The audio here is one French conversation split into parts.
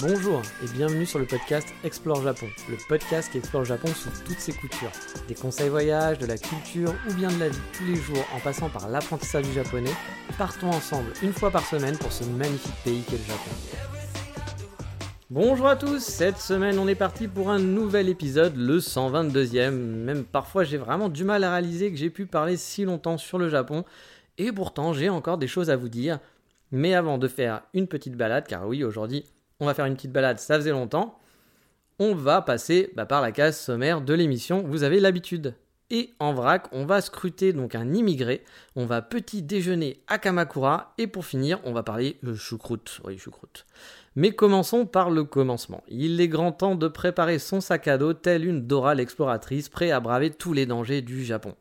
Bonjour et bienvenue sur le podcast Explore Japon, le podcast qui explore le Japon sous toutes ses coutures. Des conseils voyage, de la culture ou bien de la vie tous les jours en passant par l'apprentissage du japonais, partons ensemble une fois par semaine pour ce magnifique pays qu'est le Japon. Bonjour à tous, cette semaine on est parti pour un nouvel épisode, le 122e. Même parfois j'ai vraiment du mal à réaliser que j'ai pu parler si longtemps sur le Japon, et pourtant j'ai encore des choses à vous dire. Mais avant de faire une petite balade, car oui aujourd'hui on va faire une petite balade, ça faisait longtemps, on va passer bah, par la case sommaire de l'émission, vous avez l'habitude. Et en vrac, on va scruter donc un immigré, on va petit déjeuner à Kamakura, et pour finir, on va parler choucroute. Choucroute. Mais commençons par le commencement. Il est grand temps de préparer son sac à dos telle une Dora l'exploratrice, prêt à braver tous les dangers du Japon.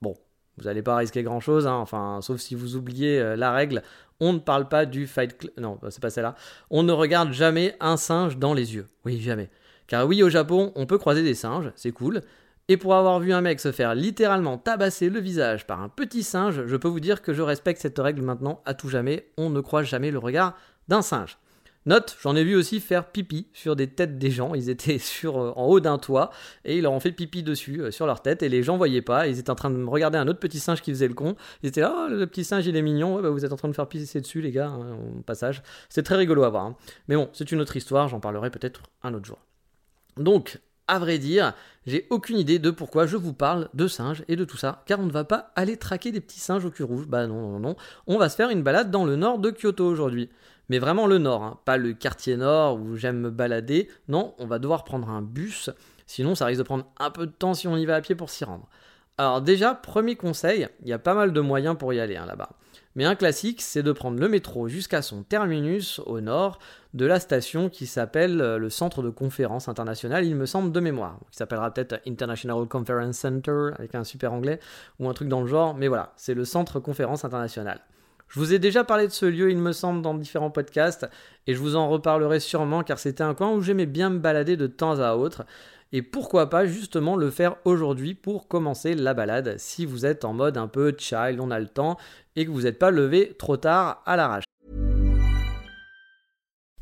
Bon, vous n'allez pas risquer grand chose, hein, enfin, sauf si vous oubliez euh, la règle, on ne parle pas du Fight. Non, c'est pas celle-là. On ne regarde jamais un singe dans les yeux. Oui, jamais. Car oui, au Japon, on peut croiser des singes, c'est cool. Et pour avoir vu un mec se faire littéralement tabasser le visage par un petit singe, je peux vous dire que je respecte cette règle maintenant à tout jamais. On ne croise jamais le regard d'un singe. Note, j'en ai vu aussi faire pipi sur des têtes des gens. Ils étaient sur, euh, en haut d'un toit et ils leur ont fait pipi dessus, euh, sur leur tête, et les gens voyaient pas. Ils étaient en train de regarder un autre petit singe qui faisait le con. Ils étaient là, oh, le petit singe il est mignon, bah, vous êtes en train de faire pisser dessus, les gars, hein, au passage. C'est très rigolo à voir. hein. Mais bon, c'est une autre histoire, j'en parlerai peut-être un autre jour. Donc, à vrai dire, j'ai aucune idée de pourquoi je vous parle de singes et de tout ça, car on ne va pas aller traquer des petits singes au cul rouge. Bah non, non, non. On va se faire une balade dans le nord de Kyoto aujourd'hui. Mais vraiment le nord, hein, pas le quartier nord où j'aime me balader. Non, on va devoir prendre un bus, sinon ça risque de prendre un peu de temps si on y va à pied pour s'y rendre. Alors déjà, premier conseil, il y a pas mal de moyens pour y aller hein, là-bas. Mais un classique, c'est de prendre le métro jusqu'à son terminus au nord de la station qui s'appelle euh, le Centre de conférence internationale, il me semble, de mémoire. Qui s'appellera peut-être International Conference Center avec un super anglais ou un truc dans le genre, mais voilà, c'est le Centre conférence internationale. Je vous ai déjà parlé de ce lieu, il me semble, dans différents podcasts, et je vous en reparlerai sûrement car c'était un coin où j'aimais bien me balader de temps à autre. Et pourquoi pas justement le faire aujourd'hui pour commencer la balade si vous êtes en mode un peu child, on a le temps, et que vous n'êtes pas levé trop tard à l'arrache.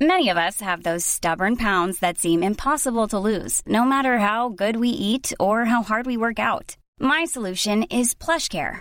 Many of us have those stubborn pounds that seem impossible to lose, no matter how good we eat or how hard we work out. My solution is PlushCare.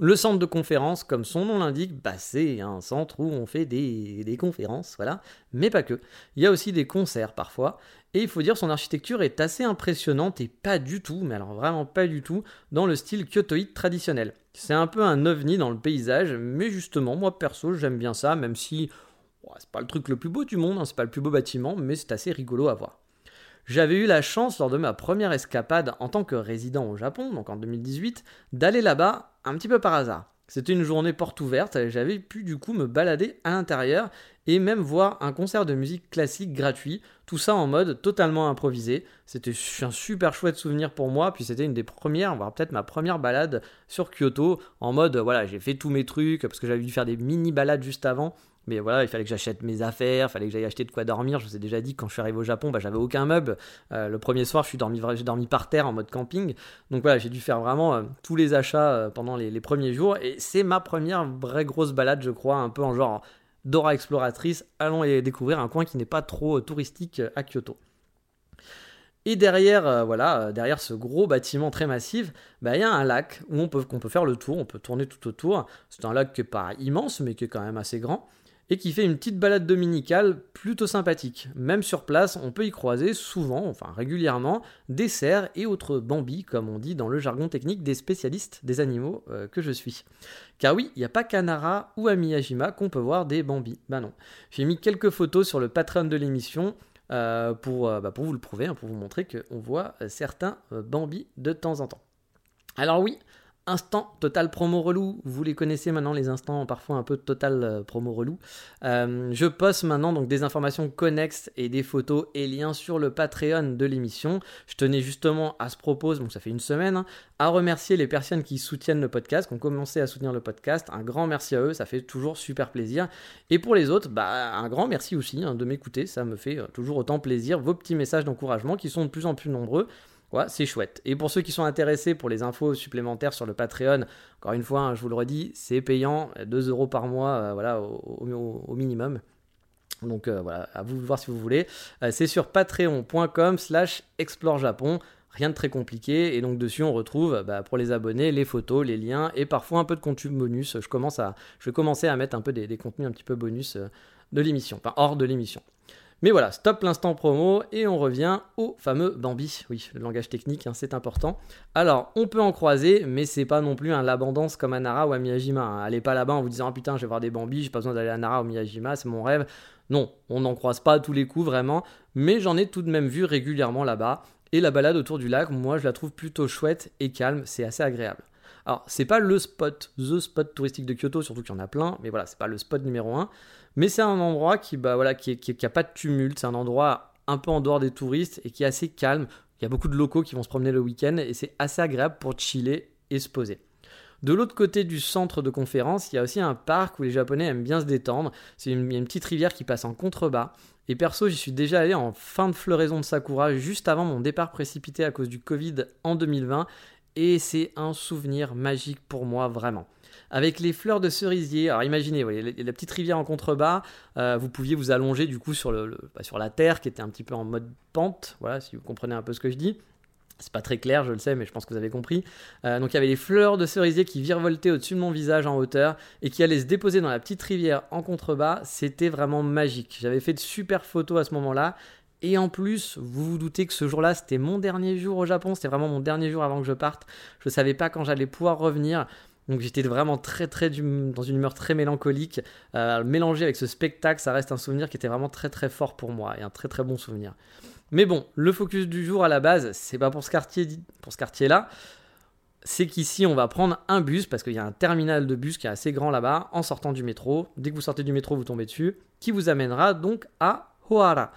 Le centre de conférence, comme son nom l'indique, bah, c'est un centre où on fait des, des conférences, voilà, mais pas que. Il y a aussi des concerts parfois, et il faut dire son architecture est assez impressionnante et pas du tout, mais alors vraiment pas du tout, dans le style kyotoïde traditionnel. C'est un peu un ovni dans le paysage, mais justement, moi perso, j'aime bien ça, même si oh, c'est pas le truc le plus beau du monde, hein, c'est pas le plus beau bâtiment, mais c'est assez rigolo à voir. J'avais eu la chance lors de ma première escapade en tant que résident au Japon, donc en 2018, d'aller là-bas un petit peu par hasard. C'était une journée porte ouverte j'avais pu du coup me balader à l'intérieur et même voir un concert de musique classique gratuit, tout ça en mode totalement improvisé. C'était un super chouette souvenir pour moi, puis c'était une des premières, voire peut-être ma première balade sur Kyoto, en mode voilà, j'ai fait tous mes trucs, parce que j'avais dû faire des mini balades juste avant, mais voilà, il fallait que j'achète mes affaires, il fallait que j'aille acheter de quoi dormir. Je vous ai déjà dit, quand je suis arrivé au Japon, bah, j'avais aucun meuble. Euh, le premier soir, suis dormi, j'ai dormi par terre en mode camping. Donc voilà, j'ai dû faire vraiment euh, tous les achats euh, pendant les, premiers jours. Et c'est ma première vraie grosse balade, je crois, un peu en genre Dora exploratrice. Allons y découvrir un coin qui n'est pas trop touristique à Kyoto. Et derrière, voilà, derrière ce gros bâtiment très massif, bah, il y a un lac où on peut, qu'on peut faire le tour, on peut tourner tout autour. C'est un lac qui n'est pas immense, mais qui est quand même assez grand et qui fait une petite balade dominicale plutôt sympathique. Même sur place, on peut y croiser souvent, enfin régulièrement, des cerfs et autres bambis, comme on dit dans le jargon technique des spécialistes des animaux euh, que je suis. Car oui, il n'y a pas qu'à Nara ou à Miyajima qu'on peut voir des bambis. Ben non. J'ai mis quelques photos sur le Patreon de l'émission. Euh, pour, euh, bah pour vous le prouver, hein, pour vous montrer qu'on voit certains bambis de temps en temps. Alors oui, Instant total promo relou, vous les connaissez maintenant les instants parfois un peu total euh, promo relou. Euh, je poste maintenant donc des informations connexes et des photos et liens sur le Patreon de l'émission. Je tenais justement à ce propos, donc ça fait une semaine, hein, à remercier les personnes qui soutiennent le podcast, qui ont commencé à soutenir le podcast. Un grand merci à eux, ça fait toujours super plaisir. Et pour les autres, bah, un grand merci aussi hein, de m'écouter, ça me fait euh, toujours autant plaisir. Vos petits messages d'encouragement qui sont de plus en plus nombreux c'est chouette. Et pour ceux qui sont intéressés pour les infos supplémentaires sur le Patreon, encore une fois, hein, je vous le redis, c'est payant, 2 euros par mois, euh, voilà, au, minimum. Donc euh, voilà, à vous de voir si vous voulez. Euh, c'est sur patreon.com slash explorejapon. Rien de très compliqué. Et donc dessus, on retrouve bah, pour les abonnés les photos, les liens et parfois un peu de contenu bonus. Je, commence à, vais commencer à mettre un peu des contenus un petit peu bonus de l'émission, enfin hors de l'émission. Mais voilà, stop l'instant promo et on revient au fameux Bambi. Oui, le langage technique, hein, c'est important. Alors, on peut en croiser, mais c'est pas non plus un l'abondance comme à Nara ou à Miyajima. Hein. Allez pas là-bas en vous disant, oh, putain, je vais voir des Bambis, j'ai pas besoin d'aller à Nara ou Miyajima, c'est mon rêve. Non, on n'en croise pas à tous les coups vraiment, mais j'en ai tout de même vu régulièrement là-bas. Et la balade autour du lac, moi, je la trouve plutôt chouette et calme, c'est assez agréable. Alors, c'est pas le spot, the spot touristique de Kyoto, surtout qu'il y en a plein, mais voilà, c'est pas le spot numéro 1. Mais c'est un endroit qui, bah, voilà, qui, qui, a pas de tumulte, c'est un endroit un peu en dehors des touristes et qui est assez calme. Il y a beaucoup de locaux qui vont se promener le week-end et c'est assez agréable pour chiller et se poser. De l'autre côté du centre de conférence, il y a aussi un parc où les Japonais aiment bien se détendre. C'est une, une petite rivière qui passe en contrebas. Et perso, j'y suis déjà allé en fin de floraison de Sakura, juste avant mon départ précipité à cause du Covid en 2020. Et c'est un souvenir magique pour moi, vraiment avec les fleurs de cerisier. Alors imaginez, la petite rivière en contrebas, euh, vous pouviez vous allonger du coup sur, le, bah, sur la terre qui était un petit peu en mode pente, voilà, si vous comprenez un peu ce que je dis. C'est pas très clair, je le sais, mais je pense que vous avez compris. Euh, donc il y avait les fleurs de cerisier qui virevoltaient au-dessus de mon visage en hauteur et qui allaient se déposer dans la petite rivière en contrebas. C'était vraiment magique. J'avais fait de super photos à ce moment-là. Et en plus, vous vous doutez que ce jour-là, c'était mon dernier jour au Japon. C'était vraiment mon dernier jour avant que je parte. Je ne savais pas quand j'allais pouvoir revenir. Donc j'étais vraiment très très dans une humeur très mélancolique. Euh, mélangé avec ce spectacle, ça reste un souvenir qui était vraiment très très fort pour moi et un très très bon souvenir. Mais bon, le focus du jour à la base, c'est pas pour ce quartier pour ce quartier là. C'est qu'ici on va prendre un bus parce qu'il y a un terminal de bus qui est assez grand là-bas en sortant du métro. Dès que vous sortez du métro, vous tombez dessus, qui vous amènera donc à Hoara.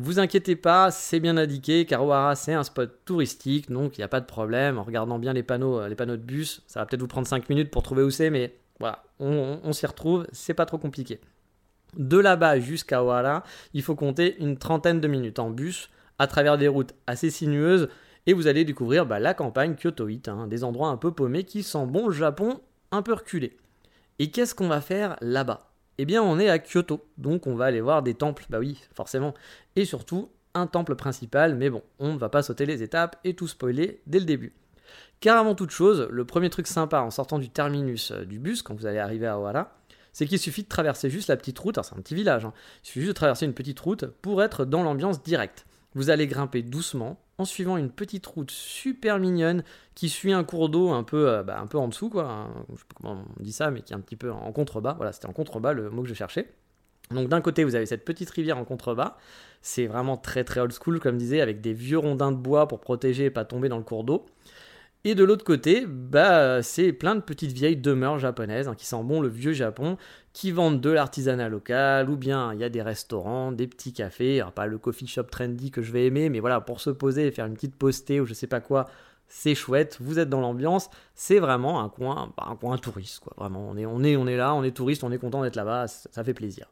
Vous inquiétez pas, c'est bien indiqué, car Ohara c'est un spot touristique, donc il n'y a pas de problème. En regardant bien les panneaux, euh, les panneaux de bus, ça va peut-être vous prendre 5 minutes pour trouver où c'est, mais voilà, on, s'y retrouve, c'est pas trop compliqué. De là-bas jusqu'à Ohara, il faut compter une trentaine de minutes en bus, à travers des routes assez sinueuses, et vous allez découvrir bah, la campagne kyotoïte, hein, des endroits un peu paumés qui sentent bon le Japon un peu reculé. Et qu'est-ce qu'on va faire là-bas? Eh bien, on est à Kyoto, donc on va aller voir des temples, bah oui, forcément, et surtout un temple principal, mais bon, on ne va pas sauter les étapes et tout spoiler dès le début. Car avant toute chose, le premier truc sympa en sortant du terminus euh, du bus, quand vous allez arriver à Ohara, c'est qu'il suffit de traverser juste la petite route, alors c'est un petit village, hein, il suffit juste de traverser une petite route pour être dans l'ambiance directe. Vous allez grimper doucement en suivant une petite route super mignonne qui suit un cours d'eau un peu, euh, bah, un peu en dessous, quoi. Hein. sais pas comment on dit ça, mais qui est un petit peu en contrebas. Voilà, c'était en contrebas le mot que je cherchais. Donc d'un côté, vous avez cette petite rivière en contrebas. C'est vraiment très très old school, comme je disais, avec des vieux rondins de bois pour protéger et pas tomber dans le cours d'eau. Et de l'autre côté, bah, c'est plein de petites vieilles demeures japonaises hein, qui sentent bon le vieux Japon, qui vendent de l'artisanat local, ou bien il y a des restaurants, des petits cafés, pas le coffee shop trendy que je vais aimer, mais voilà, pour se poser et faire une petite postée ou je sais pas quoi, c'est chouette, vous êtes dans l'ambiance, c'est vraiment un coin, bah, un coin touriste, quoi, vraiment, on est, on est, on est là, on est touriste, on est content d'être là-bas, ça fait plaisir.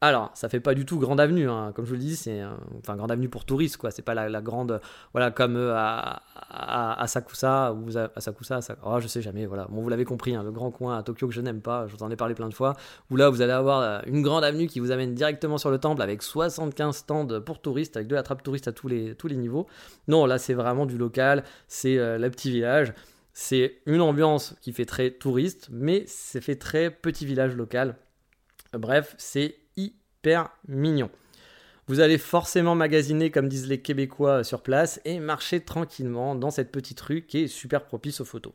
Alors, ça fait pas du tout grande avenue, hein. comme je vous le dis, c'est enfin grande avenue pour touristes, quoi. C'est pas la, grande, voilà, comme euh, à, à, Sakusa ou à, Sakusa, oh, je sais jamais, voilà. Bon, vous l'avez compris, hein, le grand coin à Tokyo que je n'aime pas, je vous en ai parlé plein de fois. Où là, vous allez avoir euh, une grande avenue qui vous amène directement sur le temple avec 75 stands pour touristes, avec de la trappe touriste à tous les tous les niveaux. Non, là, c'est vraiment du local, c'est euh, le petit village. C'est une ambiance qui fait très touriste, mais c'est fait très petit village local. Bref, c'est mignon. Vous allez forcément magasiner, comme disent les Québécois, sur place et marcher tranquillement dans cette petite rue qui est super propice aux photos.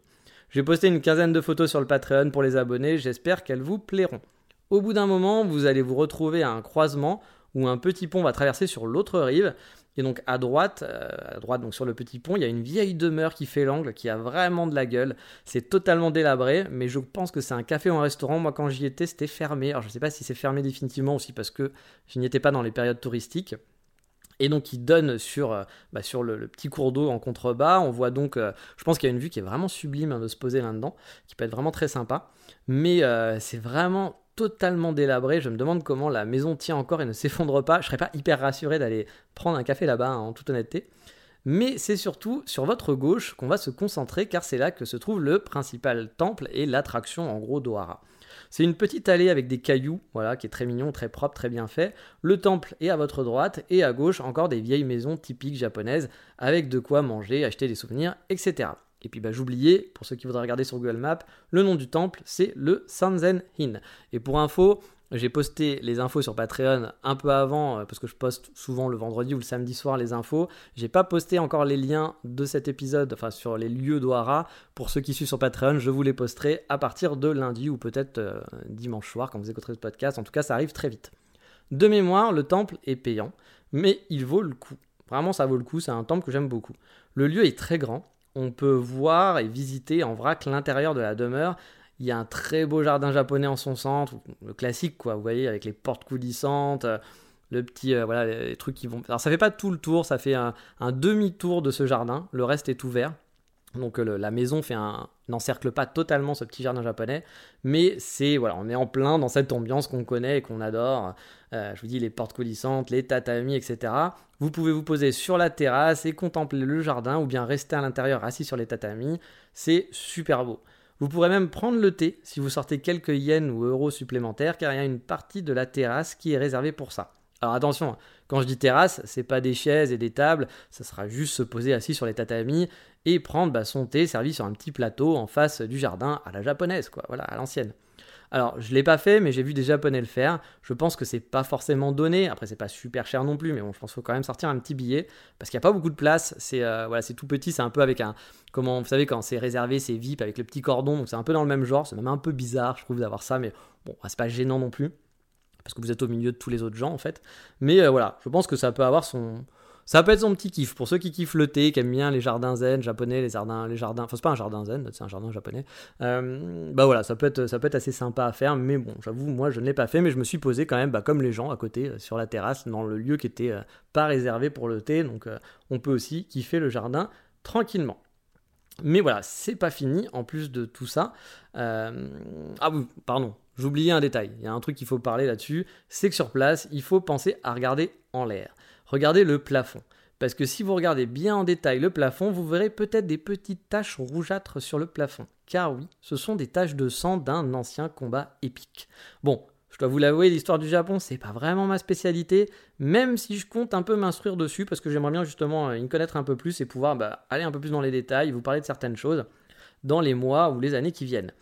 J'ai posté une quinzaine de photos sur le Patreon pour les abonnés, j'espère qu'elles vous plairont. Au bout d'un moment, vous allez vous retrouver à un croisement où un petit pont va traverser sur l'autre rive Et donc à droite, euh, à droite donc sur le petit pont, il y a une vieille demeure qui fait l'angle, qui a vraiment de la gueule. C'est totalement délabré, mais je pense que c'est un café ou un restaurant. Moi quand j'y étais, c'était fermé. Alors je ne sais pas si c'est fermé définitivement aussi parce que je n'y étais pas dans les périodes touristiques. Et donc il donne sur, euh, bah, sur le, petit cours d'eau en contrebas. On voit donc, euh, je pense qu'il y a une vue qui est vraiment sublime hein, de se poser là-dedans, qui peut être vraiment très sympa. Mais c'est vraiment totalement délabré. Je me demande comment la maison tient encore et ne s'effondre pas. Je serais pas hyper rassuré d'aller prendre un café là-bas, hein, en toute honnêteté. Mais c'est surtout sur votre gauche qu'on va se concentrer car c'est là que se trouve le principal temple et l'attraction en gros d'Ohara. C'est une petite allée avec des cailloux, voilà, qui est très mignon, très propre, très bien fait. Le temple est à votre droite et à gauche encore des vieilles maisons typiques japonaises avec de quoi manger, acheter des souvenirs, etc. Et puis bah, j'oubliais, pour ceux qui voudraient regarder sur Google Maps, le nom du temple, c'est le Sanzen Hin. Et pour info, j'ai posté les infos sur Patreon un peu avant, euh, parce que je poste souvent le vendredi ou le samedi soir les infos. J'ai pas posté encore les liens de cet épisode, enfin sur les lieux d'Ohara. Pour ceux qui suivent sur Patreon, je vous les posterai à partir de lundi ou peut-être euh, dimanche soir quand vous écouterez ce podcast. En tout cas, ça arrive très vite. De mémoire, le temple est payant, mais il vaut le coup. Vraiment, ça vaut le coup. C'est un temple que j'aime beaucoup. Le lieu est très grand on peut voir et visiter en vrac l'intérieur de la demeure. Il y a un très beau jardin japonais en son centre, le classique quoi, vous voyez, avec les portes coulissantes, le petit, euh, voilà, les trucs qui vont. Alors ça fait pas tout le tour, ça fait un, demi-tour de ce jardin, le reste est ouvert. Donc euh, la maison fait un, n'encercle pas totalement ce petit jardin japonais, mais c'est voilà, on est en plein dans cette ambiance qu'on connaît et qu'on adore. Euh, je vous dis les portes coulissantes, les tatamis, etc. Vous pouvez vous poser sur la terrasse et contempler le jardin ou bien rester à l'intérieur assis sur les tatamis. C'est super beau. Vous pourrez même prendre le thé si vous sortez quelques yens ou euros supplémentaires car il y a une partie de la terrasse qui est réservée pour ça. Alors attention, quand je dis terrasse, c'est pas des chaises et des tables, ça sera juste se poser assis sur les tatamis et prendre bah, son thé servi sur un petit plateau en face du jardin à la japonaise, quoi, voilà, à l'ancienne. Alors, je l'ai pas fait, mais j'ai vu des Japonais le faire. Je pense que c'est pas forcément donné. Après, c'est pas super cher non plus, mais bon, je pense qu'il faut quand même sortir un petit billet parce qu'il n'y a pas beaucoup de place. C'est euh, voilà, tout petit. C'est un peu avec un, comment, vous savez, quand c'est réservé, c'est VIP avec le petit cordon. Donc c'est un peu dans le même genre. C'est même un peu bizarre, je trouve, d'avoir ça, mais bon, c'est pas gênant non plus parce que vous êtes au milieu de tous les autres gens en fait. Mais euh, voilà, je pense que ça peut avoir son, ça peut être son petit kiff. Pour ceux qui kiffent le thé, qui aiment bien les jardins zen japonais, les jardins, les jardins, enfin c'est pas un jardin zen, c'est un jardin japonais. Euh, bah voilà, ça peut être, ça peut assez sympa à faire. Mais bon, j'avoue, moi je ne l'ai pas fait, mais je me suis posé quand même, bah, comme les gens à côté, euh, sur la terrasse, dans le lieu qui était euh, pas réservé pour le thé. Donc on peut aussi kiffer le jardin tranquillement. Mais voilà, c'est pas fini. En plus de tout ça, ah oui, pardon, j'oubliais un détail. Il y a un truc qu'il faut parler là-dessus, c'est que sur place, il faut penser à regarder en l'air regardez le plafond. Parce que si vous regardez bien en détail le plafond, vous verrez peut-être des petites taches rougeâtres sur le plafond. Car oui, ce sont des taches de sang d'un ancien combat épique. Bon, je dois vous l'avouer, l'histoire du Japon, c'est pas vraiment ma spécialité, même si je compte un peu m'instruire dessus, parce que j'aimerais bien justement euh, y connaître un peu plus et pouvoir bah, aller un peu plus dans les détails, vous parler de certaines choses dans les mois ou les années qui viennent.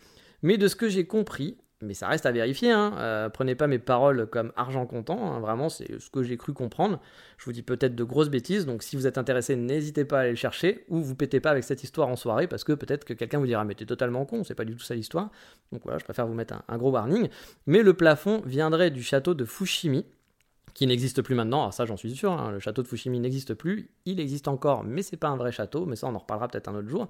Mais de ce que j'ai compris, mais ça reste à vérifier. Hein. Euh, prenez pas mes paroles comme argent comptant. Hein. Vraiment, c'est ce que j'ai cru comprendre. Je vous dis peut-être de grosses bêtises. Donc, si vous êtes intéressé, n'hésitez pas à aller le chercher. Ou vous pétez pas avec cette histoire en soirée parce que peut-être que quelqu'un vous dira Mais t'es totalement con, c'est pas du tout ça l'histoire. Donc voilà, je préfère vous mettre un, gros warning. Mais le plafond viendrait du château de Fushimi qui n'existe plus maintenant, alors ça j'en suis sûr, hein. le château de Fushimi n'existe plus, il existe encore, mais c'est pas un vrai château, mais ça on en reparlera peut-être un autre jour,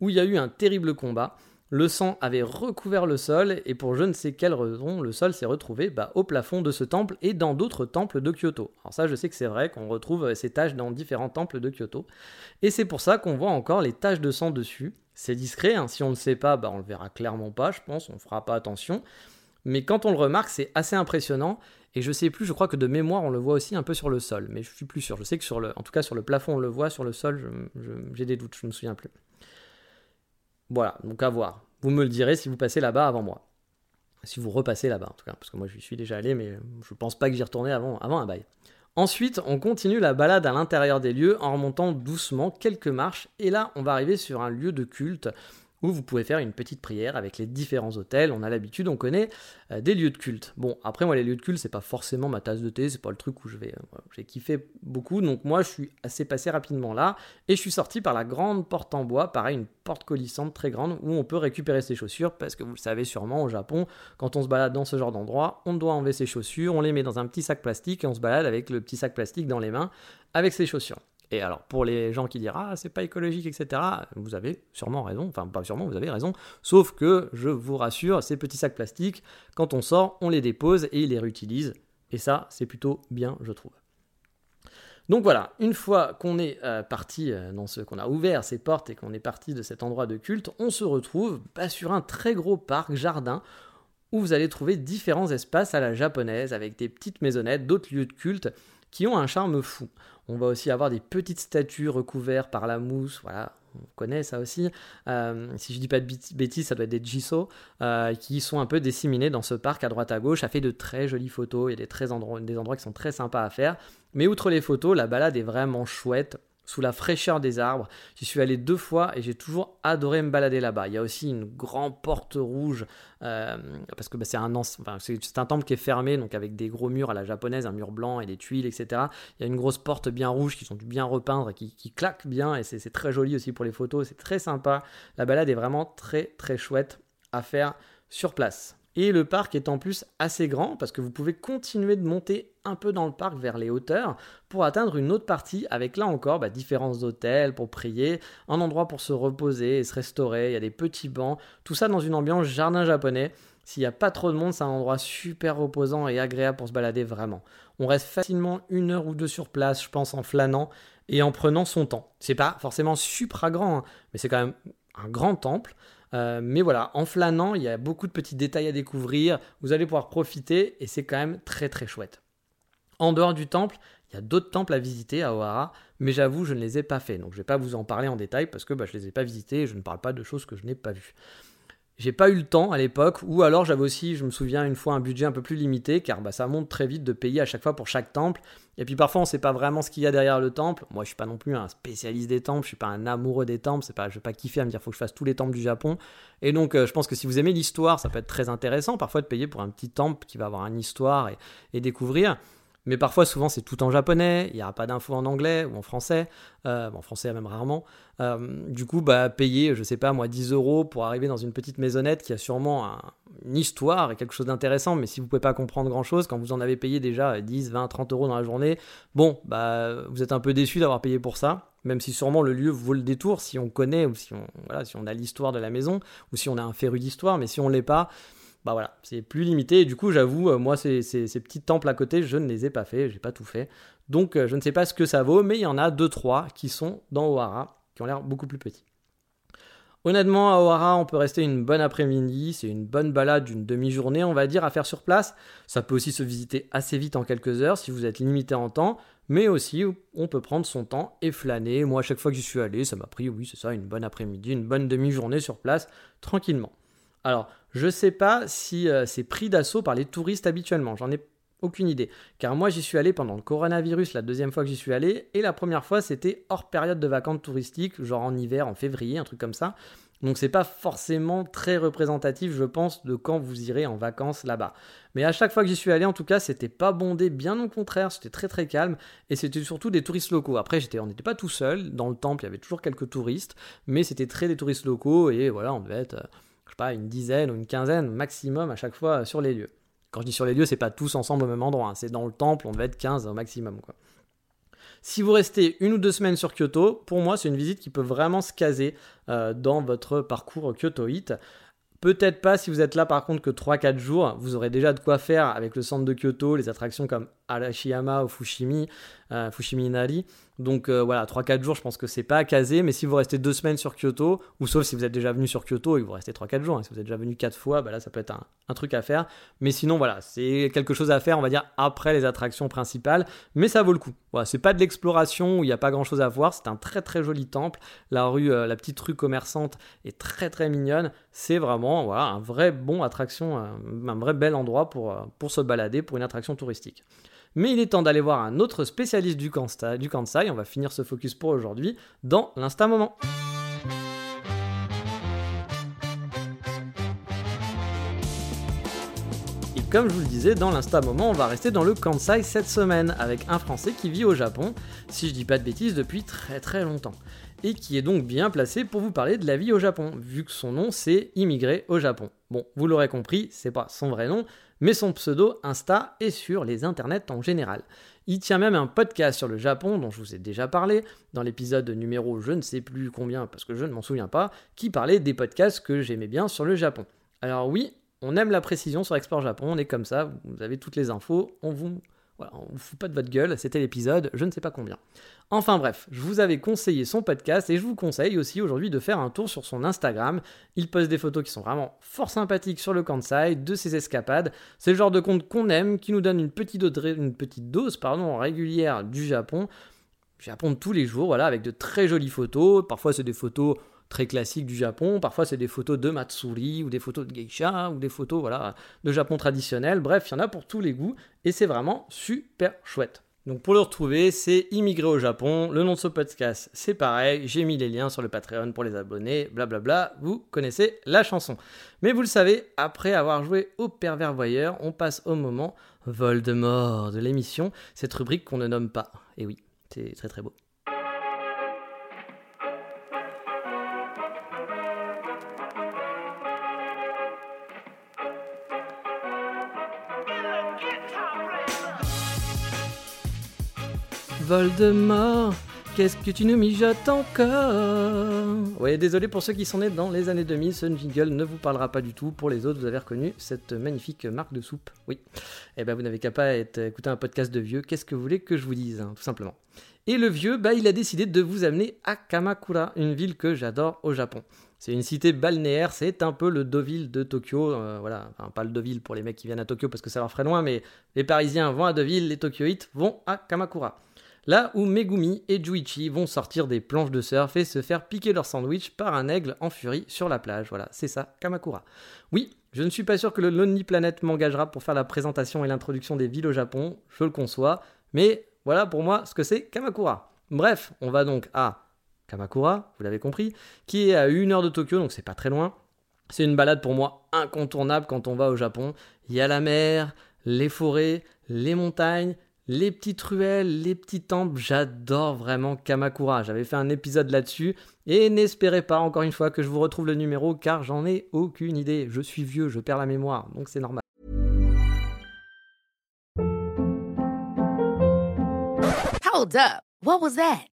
où il y a eu un terrible combat, le sang avait recouvert le sol et pour je ne sais quelle raison, le sol s'est retrouvé bah, au plafond de ce temple et dans d'autres temples de Kyoto. Alors ça, je sais que c'est vrai qu'on retrouve euh, ces taches dans différents temples de Kyoto. Et c'est pour ça qu'on voit encore les taches de sang dessus. C'est discret, hein. si on ne le sait pas, bah, on le verra clairement pas, je pense, on fera pas attention. Mais quand on le remarque, c'est assez impressionnant. Et je sais plus, je crois que de mémoire, on le voit aussi un peu sur le sol. Mais je suis plus sûr. Je sais que sur le, en tout cas sur le plafond, on le voit. Sur le sol, j'ai des doutes, je ne me souviens plus. Voilà, donc à voir. Vous me le direz si vous passez là-bas avant moi. Si vous repassez là-bas, en tout cas, parce que moi je suis déjà allé, mais je pense pas que j'y retournais avant, avant un bail. Ensuite, on continue la balade à l'intérieur des lieux en remontant doucement quelques marches, et là, on va arriver sur un lieu de culte où vous pouvez faire une petite prière avec les différents hôtels. On a l'habitude, on connaît euh, des lieux de culte. Bon, après moi les lieux de culte, c'est pas forcément ma tasse de thé, c'est pas le truc où je vais, euh, j'ai kiffé beaucoup. Donc moi je suis assez passé rapidement là et je suis sorti par la grande porte en bois, pareil une porte coulissante très grande où on peut récupérer ses chaussures parce que vous le savez sûrement au Japon, quand on se balade dans ce genre d'endroit, on doit enlever ses chaussures, on les met dans un petit sac plastique et on se balade avec le petit sac plastique dans les mains avec ses chaussures. Et alors, pour les gens qui diront Ah, c'est pas écologique, etc., vous avez sûrement raison, enfin, pas sûrement, vous avez raison, sauf que, je vous rassure, ces petits sacs plastiques, quand on sort, on les dépose et ils les réutilise. Et ça, c'est plutôt bien, je trouve. Donc voilà, une fois qu'on est euh, parti euh, dans ce qu'on a ouvert ces portes et qu'on est parti de cet endroit de culte, on se retrouve bah, sur un très gros parc jardin où vous allez trouver différents espaces à la japonaise avec des petites maisonnettes, d'autres lieux de culte qui ont un charme fou. On va aussi avoir des petites statues recouvertes par la mousse, voilà, on connaît ça aussi. Euh, si je dis pas de bêtises, ça doit être des jiso euh, qui sont un peu disséminés dans ce parc à droite à gauche. Ça fait de très jolies photos. Il y a des, très des endroits qui sont très sympas à faire. Mais outre les photos, la balade est vraiment chouette sous la fraîcheur des arbres. J'y suis allé deux fois et j'ai toujours adoré me balader là-bas. Il y a aussi une grande porte rouge euh, parce que bah, c'est un, temple qui est fermé, donc avec des gros murs à la japonaise, un mur blanc et des tuiles, etc. Il y a une grosse porte bien rouge qui sont bien repeindre et qui, qui claque bien et c'est très joli aussi pour les photos. C'est très sympa. La balade est vraiment très très chouette à faire sur place. Et le parc est en plus assez grand parce que vous pouvez continuer de monter un peu dans le parc vers les hauteurs pour atteindre une autre partie avec là encore bah, différents hôtels pour prier, un endroit pour se reposer et se restaurer, il y a des petits bancs, tout ça dans une ambiance jardin japonais. S'il n'y a pas trop de monde, c'est un endroit super reposant et agréable pour se balader vraiment. On reste facilement une heure ou deux sur place, je pense, en flânant et en prenant son temps. C'est pas forcément super grand, hein, mais c'est quand même un grand temple. Euh, mais voilà, en flânant, il y a beaucoup de petits détails à découvrir. Vous allez pouvoir profiter et c'est quand même très très chouette. En dehors du temple, il y a d'autres temples à visiter à Ohara, mais j'avoue, je ne les ai pas faits. Donc je ne vais pas vous en parler en détail parce que bah, je ne les ai pas visités et je ne parle pas de choses que je n'ai pas vues. J'ai pas eu le temps à l'époque, ou alors j'avais aussi, je me souviens, une fois un budget un peu plus limité, car bah, ça monte très vite de payer à chaque fois pour chaque temple. Et puis parfois on sait pas vraiment ce qu'il y a derrière le temple. Moi je suis pas non plus un spécialiste des temples, je suis pas un amoureux des temples, c'est pas, je vais pas kiffer à me dire faut que je fasse tous les temples du Japon. Et donc euh, je pense que si vous aimez l'histoire, ça peut être très intéressant parfois de payer pour un petit temple qui va avoir une histoire et découvrir. Mais parfois, souvent, c'est tout en japonais, il n'y aura pas d'infos en anglais ou en français, euh, en français même rarement. Euh, du coup, bah, payer, je sais pas moi, 10 euros pour arriver dans une petite maisonnette qui a sûrement une histoire et quelque chose d'intéressant, mais si vous pouvez pas comprendre grand chose, quand vous en avez payé déjà 10, 20, 30 euros dans la journée, bon, bah, vous êtes un peu déçu d'avoir payé pour ça, même si sûrement le lieu vaut le détour si on connaît ou si on, voilà, si on a l'histoire de la maison ou si on a un féru d'histoire, mais si on l'est pas, bah voilà, c'est plus limité. Et du coup, j'avoue, euh, moi, ces, ces, petits temples à côté, je ne les ai pas faits, j'ai pas tout fait. Donc, euh, je ne sais pas ce que ça vaut, mais il y en a deux, trois qui sont dans Ohara, qui ont l'air beaucoup plus petits. Honnêtement, à Ohara, on peut rester une bonne après-midi, c'est une bonne balade d'une demi-journée, on va dire, à faire sur place. Ça peut aussi se visiter assez vite en quelques heures si vous êtes limité en temps, mais aussi on peut prendre son temps et flâner. Moi, à chaque fois que j'y suis allé, ça m'a pris, oui, c'est ça, une bonne après-midi, une bonne demi-journée sur place, tranquillement. Alors, je sais pas si euh, c'est pris d'assaut par les touristes habituellement, j'en ai aucune idée. Car moi j'y suis allé pendant le coronavirus la deuxième fois que j'y suis allé, et la première fois c'était hors période de vacances touristiques, genre en hiver, en février, un truc comme ça. Donc c'est pas forcément très représentatif, je pense, de quand vous irez en vacances là-bas. Mais à chaque fois que j'y suis allé, en tout cas, c'était pas bondé, bien au contraire, c'était très très calme, et c'était surtout des touristes locaux. Après, on n'était pas tout seul, dans le temple, il y avait toujours quelques touristes, mais c'était très des touristes locaux, et voilà, on devait être pas, une dizaine ou une quinzaine maximum à chaque fois sur les lieux. Quand je dis sur les lieux, c'est pas tous ensemble au même endroit, hein. c'est dans le temple, on devait être 15 au maximum. Quoi. Si vous restez une ou deux semaines sur Kyoto, pour moi, c'est une visite qui peut vraiment se caser euh, dans votre parcours Kyotoite. Peut-être pas si vous êtes là par contre que 3-4 jours, vous aurez déjà de quoi faire avec le centre de Kyoto, les attractions comme Arashiyama ou Fushimi, euh, Fushimi Inari. Donc euh, voilà, 3-4 jours, je pense que c'est pas à caser, mais si vous restez 2 semaines sur Kyoto, ou sauf si vous êtes déjà venu sur Kyoto et que vous restez 3-4 jours, hein, si vous êtes déjà venu 4 fois, bah là ça peut être un, truc à faire. Mais sinon voilà, c'est quelque chose à faire, on va dire, après les attractions principales, mais ça vaut le coup. Voilà, c'est pas de l'exploration où il n'y a pas grand chose à voir, c'est un très très joli temple. La rue, euh, la petite rue commerçante est très très mignonne. C'est vraiment voilà, un vrai bon attraction, un vrai bel endroit pour, pour se balader pour une attraction touristique. Mais il est temps d'aller voir un autre spécialiste du, Kansai. On va finir ce focus pour aujourd'hui dans l'Insta Moment. comme je vous le disais, dans l'Insta Moment, on va rester dans le Kansai cette semaine avec un Français qui vit au Japon, si je dis pas de bêtises, depuis très très longtemps. Et qui est donc bien placé pour vous parler de la vie au Japon, vu que son nom c'est Immigré au Japon. Bon, vous l'aurez compris, c'est pas son vrai nom, mais son pseudo Insta est sur les internets en général. Il tient même un podcast sur le Japon dont je vous ai déjà parlé, dans l'épisode numéro je ne sais plus combien parce que je ne m'en souviens pas, qui parlait des podcasts que j'aimais bien sur le Japon. Alors oui, on aime la précision sur Export Japon, on est comme ça, vous avez toutes les infos, on vous voilà, on vous fout pas de votre gueule, c'était l'épisode, je ne sais pas combien. Enfin bref, je vous avais conseillé son podcast et je vous conseille aussi aujourd'hui de faire un tour sur son Instagram. Il poste des photos qui sont vraiment fort sympathiques sur le Kansai, de ses escapades. C'est le genre de compte qu'on aime, qui nous donne une petite dose, une petite dose pardon, régulière du Japon. Japon de tous les jours, voilà, avec de très jolies photos. Parfois c'est des photos très classiques du Japon. Parfois, c'est des photos de Matsuri ou des photos de geisha ou des photos voilà, de Japon traditionnel. Bref, il y en a pour tous les goûts et c'est vraiment super chouette. Donc pour le retrouver, c'est Immigré au Japon. Le nom de ce podcast, c'est pareil. J'ai mis les liens sur le Patreon pour les abonnés. Blablabla. Vous connaissez la chanson. Mais vous le savez, après avoir joué au pervers voyeur, on passe au moment Voldemort de l'émission. Cette rubrique qu'on ne nomme pas. Et oui, c'est très très beau. Voldemort, qu'est-ce que tu nous mijotes encore? Oui, désolé pour ceux qui sont nés dans les années 2000, ce jingle ne vous parlera pas du tout. Pour les autres, vous avez reconnu cette magnifique marque de soupe. Oui. Eh ben, vous n'avez qu'à pas être, écouter un podcast de vieux. Qu'est-ce que vous voulez que je vous dise, hein, tout simplement. Et le vieux, bah, il a décidé de vous amener à Kamakura, une ville que j'adore au Japon. C'est une cité balnéaire, c'est un peu le Deauville de Tokyo. Euh, voilà, pas le Deauville pour les mecs qui viennent à Tokyo parce que ça leur ferait loin, mais les Parisiens vont à Deauville, les Tokyoites vont à Kamakura. Là où Megumi et Juichi vont sortir des planches de surf et se faire piquer leur sandwich par un aigle en furie sur la plage. Voilà, c'est ça, Kamakura. Oui, je ne suis pas sûr que le Lonely Planet m'engagera pour faire la présentation et l'introduction des villes au Japon, je le conçois, mais voilà pour moi ce que c'est Kamakura. Bref, on va donc à Kamakura, vous l'avez compris, qui est à une heure de Tokyo, donc c'est pas très loin. C'est une balade pour moi incontournable quand on va au Japon. Il y a la mer, les forêts, les montagnes, les petites ruelles, les petits temples, j'adore vraiment Kamakura. J'avais fait un épisode là-dessus et n'espérez pas encore une fois que je vous retrouve le numéro car j'en ai aucune idée. Je suis vieux, je perds la mémoire, donc c'est normal. Hold up. What was that?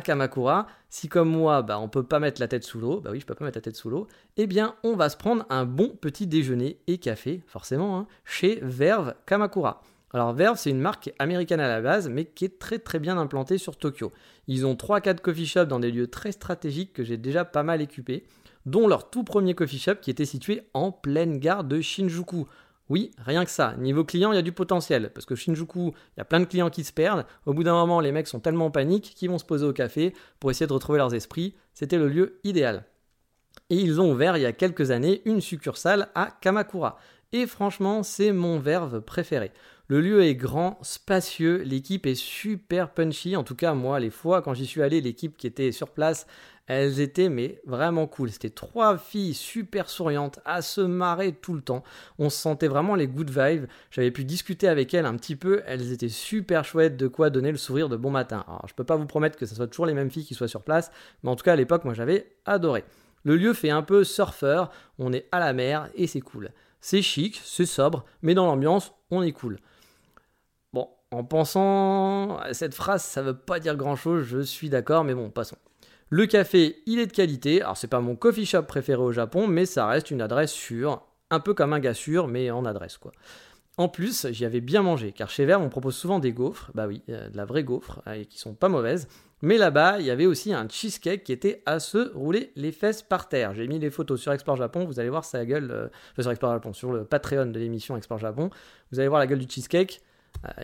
Kamakura Si comme moi, bah, on peut pas mettre la tête sous l'eau, bah oui, je peux pas mettre la tête sous l'eau, eh bien, on va se prendre un bon petit déjeuner et café, forcément, hein, chez Verve Kamakura. Alors Verve, c'est une marque américaine à la base, mais qui est très très bien implantée sur Tokyo. Ils ont 3-4 coffee shops dans des lieux très stratégiques que j'ai déjà pas mal équipés, dont leur tout premier coffee shop qui était situé en pleine gare de Shinjuku. Oui, rien que ça. Niveau client, il y a du potentiel. Parce que Shinjuku, il y a plein de clients qui se perdent. Au bout d'un moment, les mecs sont tellement en panique qu'ils vont se poser au café pour essayer de retrouver leurs esprits. C'était le lieu idéal. Et ils ont ouvert il y a quelques années une succursale à Kamakura. Et franchement, c'est mon verve préféré. Le lieu est grand, spacieux, l'équipe est super punchy. En tout cas, moi, les fois quand j'y suis allé, l'équipe qui était sur place, elles étaient mais vraiment cool. C'était trois filles super souriantes, à se marrer tout le temps. On se sentait vraiment les good vibes. J'avais pu discuter avec elles un petit peu. Elles étaient super chouettes, de quoi donner le sourire de bon matin. Alors, je peux pas vous promettre que ce soit toujours les mêmes filles qui soient sur place, mais en tout cas, à l'époque, moi, j'avais adoré. Le lieu fait un peu surfeur, on est à la mer et c'est cool. C'est chic, c'est sobre, mais dans l'ambiance, on est cool. En pensant à cette phrase, ça veut pas dire grand chose, je suis d'accord, mais bon, passons. Le café, il est de qualité. Alors, c'est pas mon coffee shop préféré au Japon, mais ça reste une adresse sûre. Un peu comme un gars sûr, mais en adresse, quoi. En plus, j'y avais bien mangé, car chez Verve, on propose souvent des gaufres, bah oui, de la vraie gaufre, et qui sont pas mauvaises. Mais là-bas, il y avait aussi un cheesecake qui était à se rouler les fesses par terre. J'ai mis les photos sur Explore Japon, vous allez voir sa gueule, euh, sur Explore Japon, sur le Patreon de l'émission Explore Japon, vous allez voir la gueule du cheesecake, euh,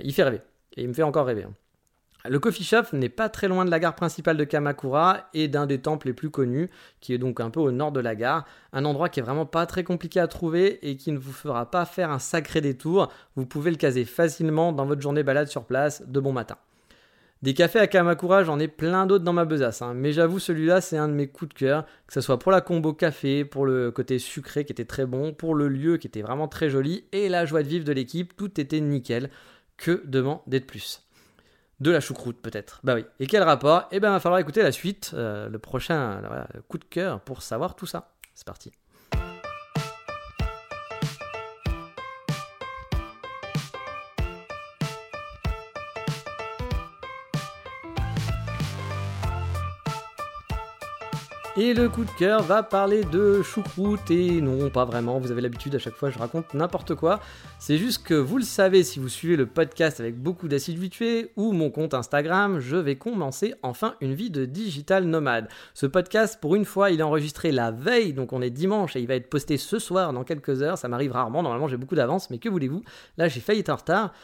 il fait rêver. Et il me fait encore rêver. hein. Le coffee shop n'est pas très loin de la gare principale de Kamakura et d'un des temples les plus connus, qui est donc un peu au nord de la gare. Un endroit qui est vraiment pas très compliqué à trouver et qui ne vous fera pas faire un sacré détour. Vous pouvez le caser facilement dans votre journée balade sur place de bon matin. Des cafés à Kamakura, j'en ai plein d'autres dans ma besace, hein. mais j'avoue celui-là c'est un de mes coups de cœur, que ce soit pour la combo café, pour le côté sucré qui était très bon, pour le lieu qui était vraiment très joli, et la joie de vivre de l'équipe, tout était nickel. Que demander de plus de la choucroute peut-être. Bah oui. Et quel rapport? Eh ben, il va falloir écouter la suite, euh, le prochain coup de cœur pour savoir tout ça. C'est parti. Et le coup de cœur va parler de choucroute et non, pas vraiment, vous avez l'habitude, à chaque fois je raconte n'importe quoi. C'est juste que vous le savez, si vous suivez le podcast avec beaucoup d'assiduité ou mon compte Instagram, je vais commencer enfin une vie de digital nomade. Ce podcast, pour une fois, il est enregistré la veille, donc on est dimanche et il va être posté ce soir dans quelques heures. Ça m'arrive rarement, normalement j'ai beaucoup d'avance, mais que voulez-vous? Là j'ai failli être en retard.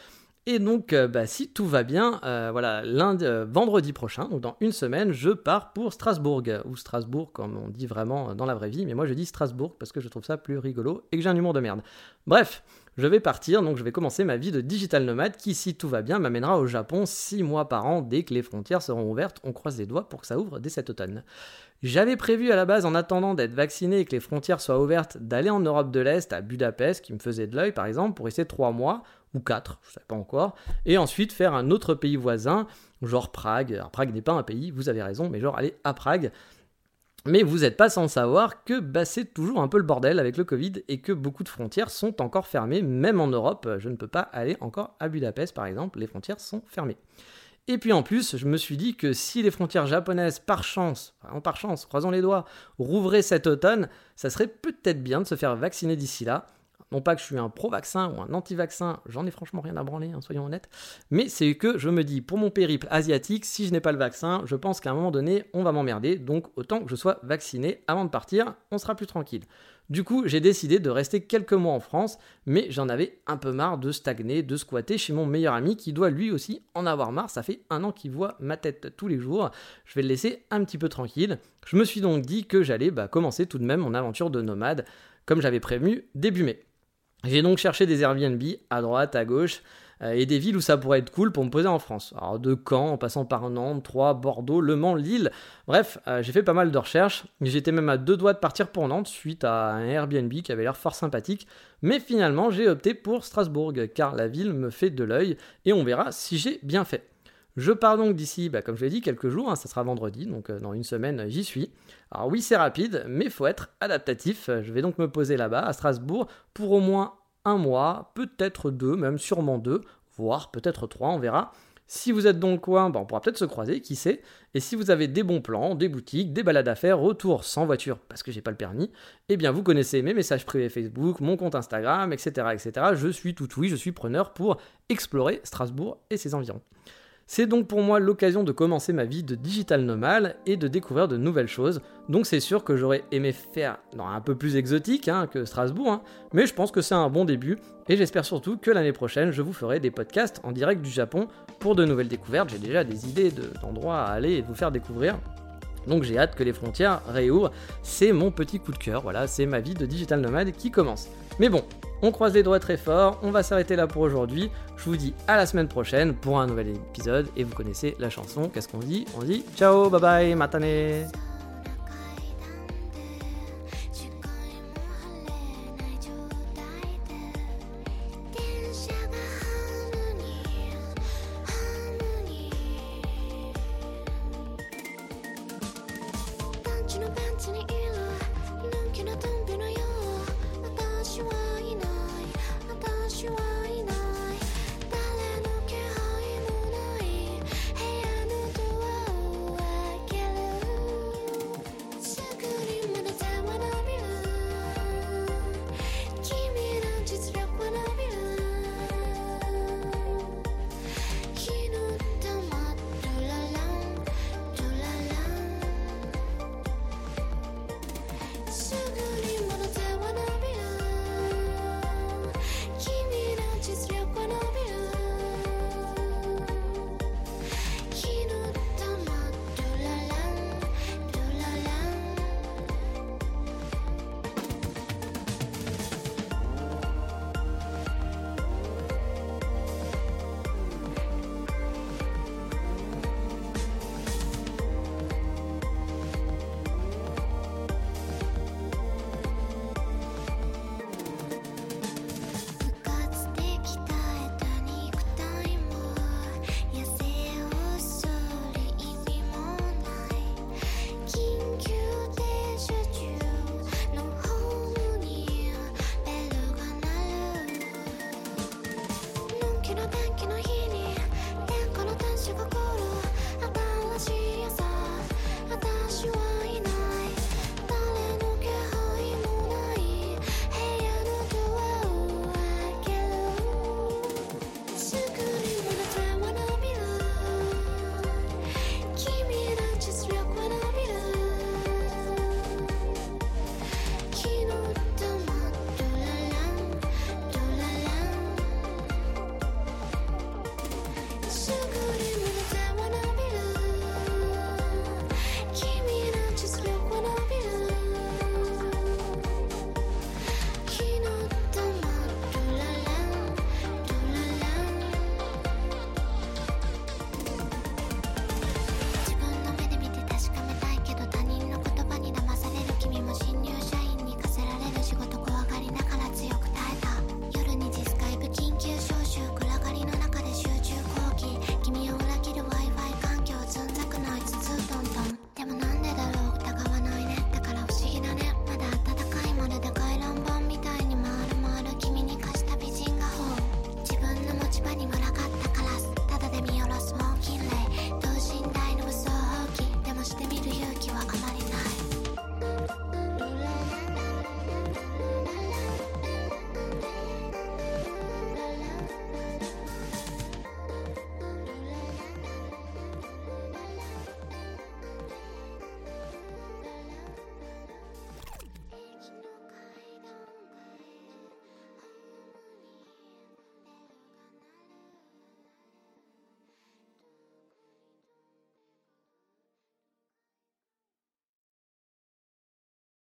Et donc, euh, bah, si tout va bien, euh, voilà, lundi, euh, vendredi prochain, donc dans une semaine, je pars pour Strasbourg, ou Strasbourg comme on dit vraiment dans la vraie vie, mais moi je dis Strasbourg parce que je trouve ça plus rigolo et que j'ai un humour de merde. Bref, je vais partir, donc je vais commencer ma vie de digital nomade qui, si tout va bien, m'amènera au Japon 6 mois par an dès que les frontières seront ouvertes. On croise les doigts pour que ça ouvre dès cet automne. J'avais prévu à la base, en attendant d'être vacciné et que les frontières soient ouvertes, d'aller en Europe de l'Est, à Budapest, qui me faisait de l'œil par exemple, pour essayer 3 mois, ou 4, je ne sais pas encore, et ensuite faire un autre pays voisin, genre Prague. Alors Prague n'est pas un pays, vous avez raison, mais genre aller à Prague. Mais vous n'êtes pas sans savoir que bah, c'est toujours un peu le bordel avec le Covid et que beaucoup de frontières sont encore fermées, même en Europe. Je ne peux pas aller encore à Budapest par exemple, les frontières sont fermées. Et puis en plus, je me suis dit que si les frontières japonaises, par chance, par chance, croisons les doigts, rouvraient cet automne, ça serait peut-être bien de se faire vacciner d'ici là. Non pas que je suis un pro-vaccin ou un anti-vaccin, j'en ai franchement rien à branler, hein, soyons honnêtes. Mais c'est que je me dis, pour mon périple asiatique, si je n'ai pas le vaccin, je pense qu'à un moment donné, on va m'emmerder. Donc autant que je sois vacciné avant de partir, on sera plus tranquille. Du coup, j'ai décidé de rester quelques mois en France, mais j'en avais un peu marre de stagner, de squatter chez mon meilleur ami qui doit lui aussi en avoir marre. Ça fait un an qu'il voit ma tête tous les jours. Je vais le laisser un petit peu tranquille. Je me suis donc dit que j'allais bah, commencer tout de même mon aventure de nomade, comme j'avais prévenu début mai. J'ai donc cherché des Airbnb à droite, à gauche, euh, et des villes où ça pourrait être cool pour me poser en France. Alors de Caen, en passant par Nantes, Troyes, Bordeaux, Le Mans, Lille. Bref, euh, j'ai fait pas mal de recherches. J'étais même à deux doigts de partir pour Nantes suite à un Airbnb qui avait l'air fort sympathique. Mais finalement, j'ai opté pour Strasbourg, car la ville me fait de l'œil, et on verra si j'ai bien fait. Je pars donc d'ici, bah, comme je l'ai dit, quelques jours, hein, ça sera vendredi, donc euh, dans une semaine j'y suis. Alors oui, c'est rapide, mais faut être adaptatif. Je vais donc me poser là-bas, à Strasbourg, pour au moins un mois, peut-être deux, même sûrement deux, voire peut-être trois, on verra. Si vous êtes dans le coin, bah, on pourra peut-être se croiser, qui sait. Et si vous avez des bons plans, des boutiques, des balades à faire, retour sans voiture parce que j'ai pas le permis, eh bien vous connaissez mes messages privés Facebook, mon compte Instagram, etc., etc. Je suis tout oui, je suis preneur pour explorer Strasbourg et ses environs. C'est donc pour moi l'occasion de commencer ma vie de digital nomade et de découvrir de nouvelles choses. Donc c'est sûr que j'aurais aimé faire un peu plus exotique hein, que Strasbourg, hein, mais je pense que c'est un bon début et j'espère surtout que l'année prochaine je vous ferai des podcasts en direct du Japon pour de nouvelles découvertes. J'ai déjà des idées d'endroits à aller et de vous faire découvrir. Donc j'ai hâte que les frontières réouvrent. C'est mon petit coup de cœur, voilà, c'est ma vie de digital nomade qui commence. Mais bon, on croise les doigts très fort, on va s'arrêter là pour aujourd'hui. Je vous dis à la semaine prochaine pour un nouvel épisode et vous connaissez la chanson. Qu'est-ce qu'on dit? On dit ciao, bye bye, matane.